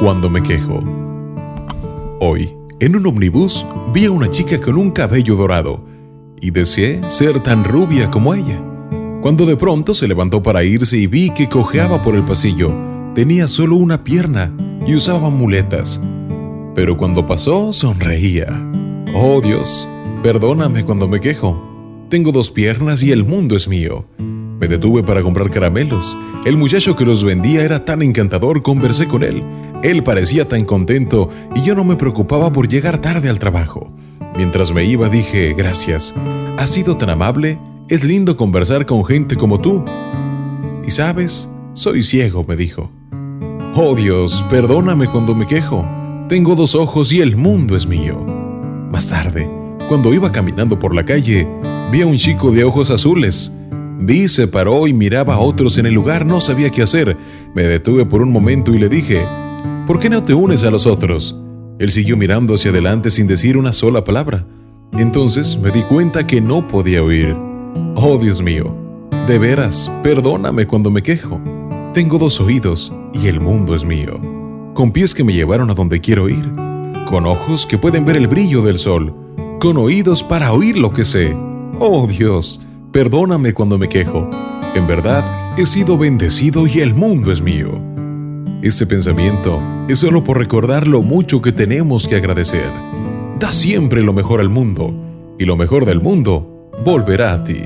cuando me quejo. Hoy, en un omnibus, vi a una chica con un cabello dorado y deseé ser tan rubia como ella. Cuando de pronto se levantó para irse y vi que cojeaba por el pasillo, tenía solo una pierna y usaba muletas. Pero cuando pasó, sonreía. Oh Dios, perdóname cuando me quejo. Tengo dos piernas y el mundo es mío. Me detuve para comprar caramelos. El muchacho que los vendía era tan encantador, conversé con él. Él parecía tan contento y yo no me preocupaba por llegar tarde al trabajo. Mientras me iba dije, gracias, has sido tan amable, es lindo conversar con gente como tú. Y sabes, soy ciego, me dijo. Oh Dios, perdóname cuando me quejo. Tengo dos ojos y el mundo es mío. Más tarde, cuando iba caminando por la calle, vi a un chico de ojos azules. Vi, se paró y miraba a otros en el lugar, no sabía qué hacer. Me detuve por un momento y le dije, ¿por qué no te unes a los otros? Él siguió mirando hacia adelante sin decir una sola palabra. Entonces me di cuenta que no podía oír. Oh Dios mío, de veras, perdóname cuando me quejo. Tengo dos oídos y el mundo es mío. Con pies que me llevaron a donde quiero ir. Con ojos que pueden ver el brillo del sol. Con oídos para oír lo que sé. Oh Dios, perdóname cuando me quejo. En verdad, he sido bendecido y el mundo es mío. Este pensamiento es solo por recordar lo mucho que tenemos que agradecer. Da siempre lo mejor al mundo, y lo mejor del mundo volverá a ti.